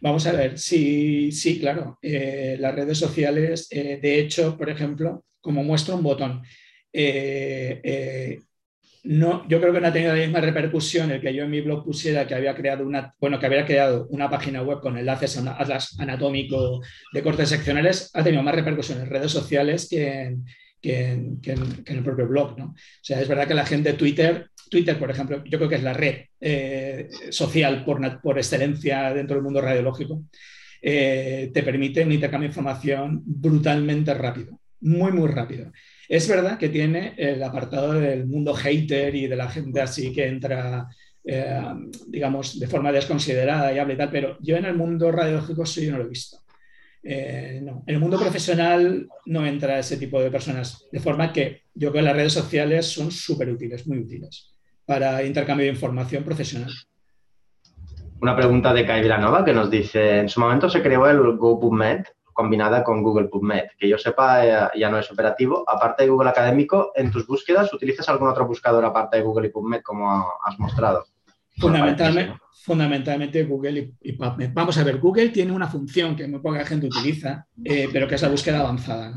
Speaker 2: Vamos a ver, sí, sí, claro. Eh, las redes sociales, eh, de hecho, por ejemplo, como muestro un botón, no, yo creo que no ha tenido la misma repercusión el que yo en mi blog pusiera que había creado una, bueno, que había creado una página web con enlaces a atlas anatómico de cortes seccionales, ha tenido más repercusión en redes sociales que en, que en, el propio blog. ¿no? O sea, es verdad que la gente Twitter, Twitter, por ejemplo, yo creo que es la red eh, social por, por, excelencia dentro del mundo radiológico, eh, te permite un intercambio de información brutalmente rápido, muy, muy rápido. Es verdad que tiene el apartado del mundo hater y de la gente así que entra, eh, digamos, de forma desconsiderada y habla y tal, pero yo en el mundo radiológico sí yo no lo he visto. Eh, no. En el mundo profesional no entra ese tipo de personas, de forma que yo creo que las redes sociales son súper útiles, muy útiles, para intercambio de información profesional.
Speaker 1: Una pregunta de Kai Villanova que nos dice, en su momento se creó el GoPubMed combinada con Google PubMed. Que yo sepa, eh, ya no es operativo. Aparte de Google Académico, ¿en tus búsquedas utilizas algún otro buscador aparte de Google y PubMed como has mostrado?
Speaker 2: Fundamentalmente, fundamentalmente Google y, PubMed. Vamos a ver, Google tiene una función que muy poca gente utiliza, eh, pero que es la búsqueda avanzada.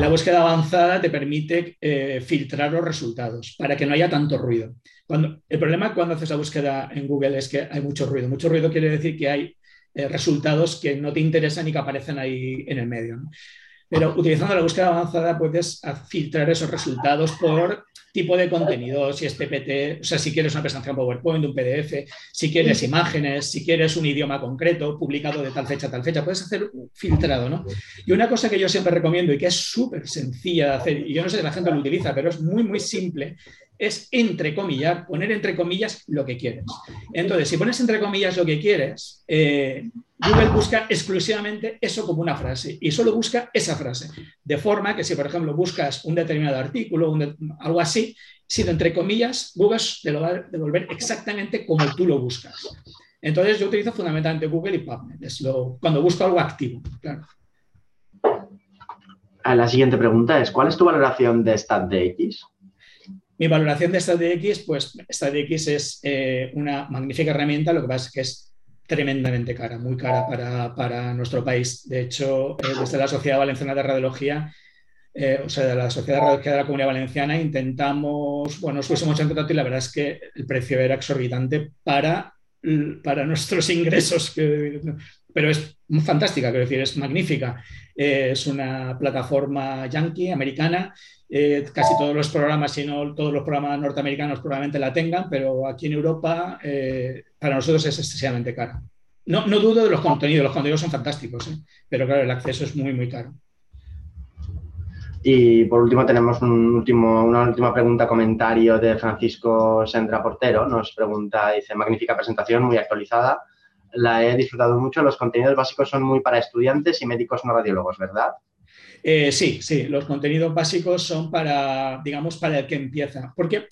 Speaker 2: La búsqueda avanzada te permite eh, filtrar los resultados para que no haya tanto ruido. Cuando, el problema cuando haces la búsqueda en Google es que hay mucho ruido. Mucho ruido quiere decir que hay eh, resultados que no te interesan y que aparecen ahí en el medio. Pero utilizando la búsqueda avanzada puedes filtrar esos resultados por tipo de contenido, si es PPT, o sea, si quieres una presentación PowerPoint, un PDF, si quieres imágenes, si quieres un idioma concreto, publicado de tal fecha a tal fecha, puedes hacer un filtrado, ¿no? Y una cosa que yo siempre recomiendo y que es súper sencilla de hacer, y yo no sé si la gente lo utiliza, pero es muy, muy simple, es entrecomillar, poner entre comillas lo que quieres. Entonces, si pones entre comillas lo que quieres, eh, Google busca exclusivamente eso como una frase y solo busca esa frase. De forma que si, por ejemplo, buscas un determinado artículo, algo así, si entre comillas, Google te lo va a devolver exactamente como tú lo buscas. Entonces, yo utilizo fundamentalmente Google y PubMed, es lo, cuando busco algo activo. Claro.
Speaker 1: La siguiente pregunta es, ¿cuál es tu valoración de StatDX?
Speaker 2: Mi valoración de StatDX, pues StatDX es eh, una magnífica herramienta, lo que pasa es que es tremendamente cara, muy cara para, nuestro país. De hecho, eh, desde la Sociedad Valenciana de Radiología, eh, o sea, de la Sociedad de Radiología de la Comunidad Valenciana, intentamos, bueno, nos pusimos en contacto y la verdad es que el precio era exorbitante para, para nuestros ingresos, pero es fantástica, quiero decir, es magnífica. Eh, es una plataforma yankee, americana, casi todos los programas, si no todos los programas norteamericanos probablemente la tengan, pero aquí en Europa para nosotros es excesivamente caro. No, no dudo de los contenidos, los contenidos son fantásticos, ¿eh? pero claro, el acceso es muy, muy caro.
Speaker 1: Y por último tenemos un último, una última pregunta, comentario de Francisco Sendra Portero. Nos pregunta, dice, magnífica presentación, muy actualizada. La he disfrutado mucho. Los contenidos básicos son muy para estudiantes y médicos no radiólogos, ¿verdad?
Speaker 2: Eh, sí, sí, los contenidos básicos son para, digamos, para el que empieza. Porque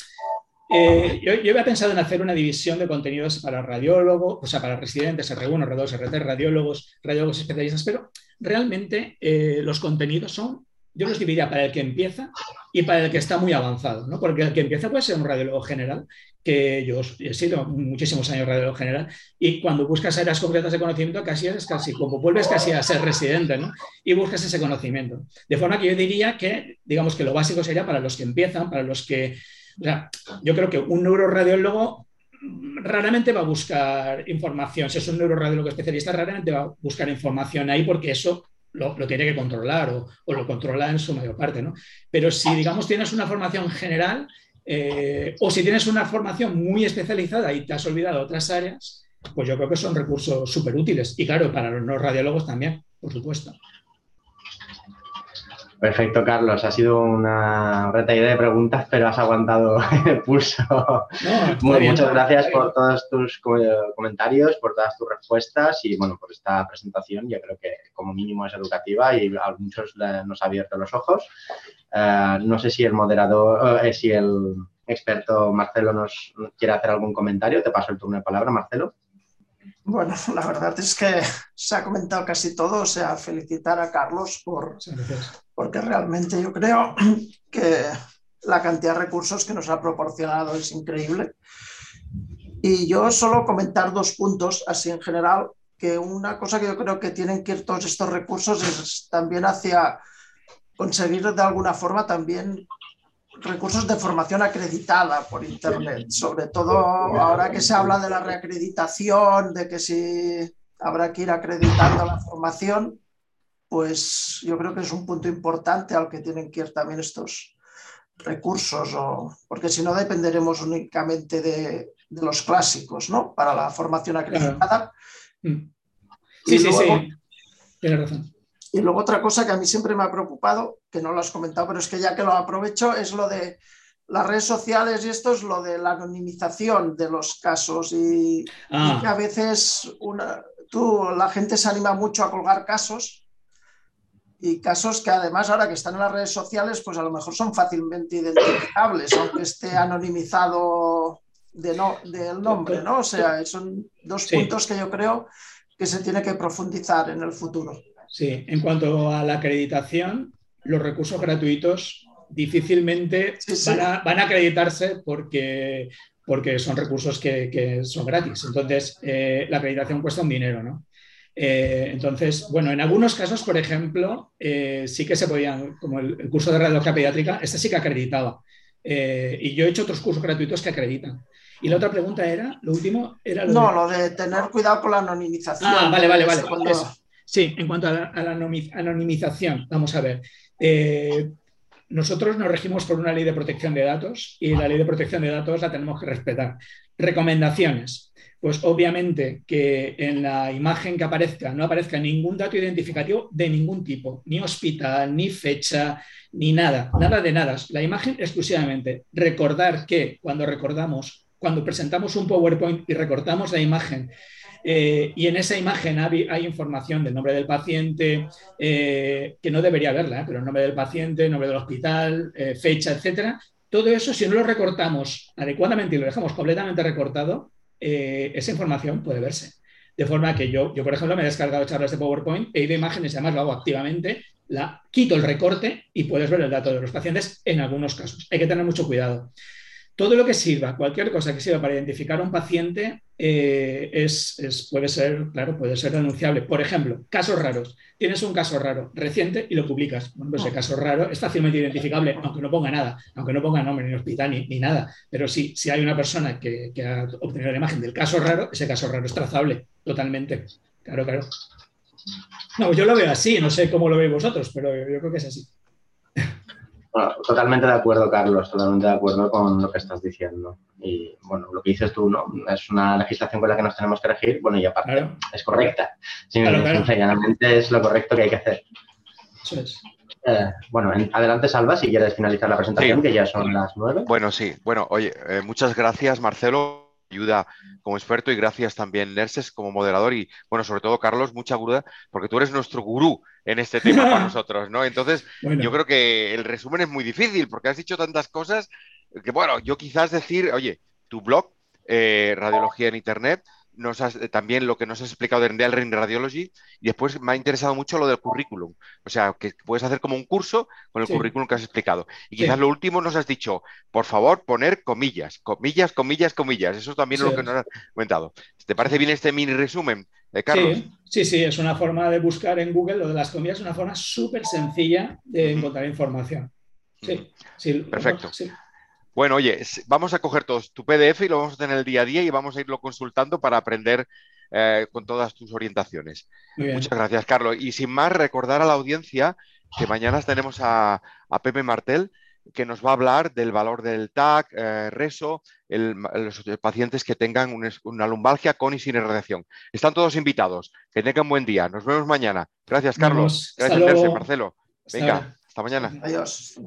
Speaker 2: eh, yo, yo, había pensado en hacer una división de contenidos para radiólogos, o sea, para residentes, R1, R2, R3, radiólogos, radiólogos especialistas, pero realmente eh, los contenidos son, yo los dividiría para el que empieza y para el que está muy avanzado, ¿no? Porque el que empieza puede ser un radiólogo general, que yo he sido muchísimos años radiólogo general, y cuando buscas áreas concretas de conocimiento, casi es casi como vuelves casi a ser residente, ¿no? Y buscas ese conocimiento. De forma que yo diría que, digamos que lo básico sería para los que empiezan, para los que o sea, yo creo que un neuroradiólogo raramente va a buscar información. Si es un neuroradiólogo especialista, raramente va a buscar información ahí porque eso lo, tiene que controlar o, lo controla en su mayor parte. ¿no? Pero si, digamos, tienes una formación general eh, o si tienes una formación muy especializada y te has olvidado otras áreas, pues yo creo que son recursos súper útiles. Y claro, para los no radiólogos también, por supuesto.
Speaker 1: Perfecto, Carlos. Ha sido una reta idea de preguntas, pero has aguantado el pulso. muchas gracias por todos tus comentarios, por todas tus respuestas y bueno, por esta presentación. Yo creo que como mínimo es educativa y a muchos nos ha abierto los ojos. Eh, no sé si el moderador, eh, si el experto Marcelo nos quiere hacer algún comentario. Te paso el turno de palabra, Marcelo.
Speaker 3: Bueno, la verdad es que se ha comentado casi todo, o sea, felicitar a Carlos por, porque realmente yo creo que la cantidad de recursos que nos ha proporcionado es increíble. Y yo solo comentar dos puntos, así en general, que una cosa que yo creo que tienen que ir todos estos recursos es también hacia conseguir de alguna forma también recursos de formación acreditada por Internet, sobre todo ahora que se habla de la reacreditación, de que si habrá que ir acreditando la formación, pues yo creo que es un punto importante al que tienen que ir también estos recursos, o, porque si no dependeremos únicamente de, los clásicos, ¿no? Para la formación acreditada.
Speaker 2: Mm. Sí, sí, sí, tiene razón.
Speaker 3: Y luego otra cosa que a mí siempre me ha preocupado, que no lo has comentado, pero es que ya que lo aprovecho, es lo de las redes sociales y esto es lo de la anonimización de los casos y, ah. que a veces una, tú, la gente se anima mucho a colgar casos y casos que además ahora que están en las redes sociales pues a lo mejor son fácilmente identificables aunque esté anonimizado de no, del nombre, ¿no? O sea, son dos puntos que yo creo que se tiene que profundizar en el futuro.
Speaker 2: Sí, en cuanto a la acreditación, los recursos gratuitos difícilmente Van, a, acreditarse porque porque son recursos que, son gratis. Entonces, eh, la acreditación cuesta un dinero, ¿no? Eh, entonces, bueno, en algunos casos, por ejemplo, eh, sí que se podían, como el, curso de radiología pediátrica, este sí que acreditaba. y yo he hecho otros cursos gratuitos que acreditan. Y la otra pregunta era, lo último era...
Speaker 3: Lo no, lo de tener cuidado con la anonimización.
Speaker 2: Ah, vale, vale, vale. Sí, en cuanto a la, anonimización, vamos a ver. nosotros nos regimos por una ley de protección de datos y la ley de protección de datos la tenemos que respetar. Recomendaciones pues obviamente que en la imagen que aparezca no aparezca ningún dato identificativo de ningún tipo, ni hospital, ni fecha, ni nada, nada de nada. La imagen exclusivamente. Recordar que cuando recordamos, cuando presentamos un PowerPoint y recortamos la imagen eh, y en esa imagen hay, información del nombre del paciente, eh, que no debería haberla, ¿eh? pero el nombre del paciente, nombre del hospital, fecha, etcétera. Todo eso, si no lo recortamos adecuadamente y lo dejamos completamente recortado, esa información puede verse. De forma que yo, yo, por ejemplo, me he descargado charlas de PowerPoint, he ido a imágenes además lo hago activamente, la, quito el recorte y puedes ver el dato de los pacientes en algunos casos. Hay que tener mucho cuidado. Todo lo que sirva, cualquier cosa que sirva para identificar a un paciente eh, es, puede ser, claro, puede ser denunciable. Por ejemplo, casos raros. Tienes un caso raro reciente y lo publicas. Bueno, ese caso raro es fácilmente identificable, aunque no ponga nada, aunque no ponga nombre ni hospital ni, nada. Pero sí, si hay una persona que, que, ha obtenido la imagen del caso raro, ese caso raro es trazable totalmente. Claro, claro. No, yo lo veo así, no sé cómo lo veis vosotros, pero yo creo que es así
Speaker 1: totalmente de acuerdo, Carlos, totalmente de acuerdo con lo que estás diciendo. Y bueno, lo que dices tú, ¿no? Es una legislación con la que nos tenemos que regir, bueno, y aparte es correcta. Sinceramente es lo correcto que hay que hacer. Eso es. Eh, bueno, adelante, Salva, si quieres finalizar la presentación, que ya son las nueve.
Speaker 4: Bueno, sí. Bueno, oye, eh, muchas gracias, Marcelo ayuda como experto y gracias también, Nerses, como moderador y, bueno, sobre todo, Carlos, mucha guruda, porque tú eres nuestro gurú en este tema para nosotros, ¿no? Entonces, yo creo que el resumen es muy difícil porque has dicho tantas cosas que, bueno, yo quizás decir, oye, tu blog, eh, Radiología en Internet, nos eh, también lo que nos has explicado de Real Ring Radiology y después me ha interesado mucho lo del currículum. O sea, que puedes hacer como un curso con el currículum que has explicado. Y quizás lo último nos has dicho, por favor, poner comillas, comillas, comillas, comillas. Eso también es lo que nos has comentado. ¿Te parece bien este mini resumen, de Carlos?
Speaker 2: Sí, sí, es una forma de buscar en Google lo de las comillas, es una forma súper sencilla de encontrar información. Sí, sí.
Speaker 4: Perfecto. Bueno, oye, vamos a coger todo tu PDF y lo vamos a tener el día a día y vamos a irlo consultando para aprender eh, con todas tus orientaciones. Muchas gracias, Carlos. Y sin más, recordar a la audiencia que mañana tenemos a, Pepe Martel, que nos va a hablar del valor del TAC, eh, RESO, los pacientes que tengan una lumbalgia con y sin irradiación. Están todos invitados. Que tengan buen día. Nos vemos mañana. Gracias, Carlos. Gracias, Marcelo. Venga, hasta mañana.
Speaker 3: Adiós.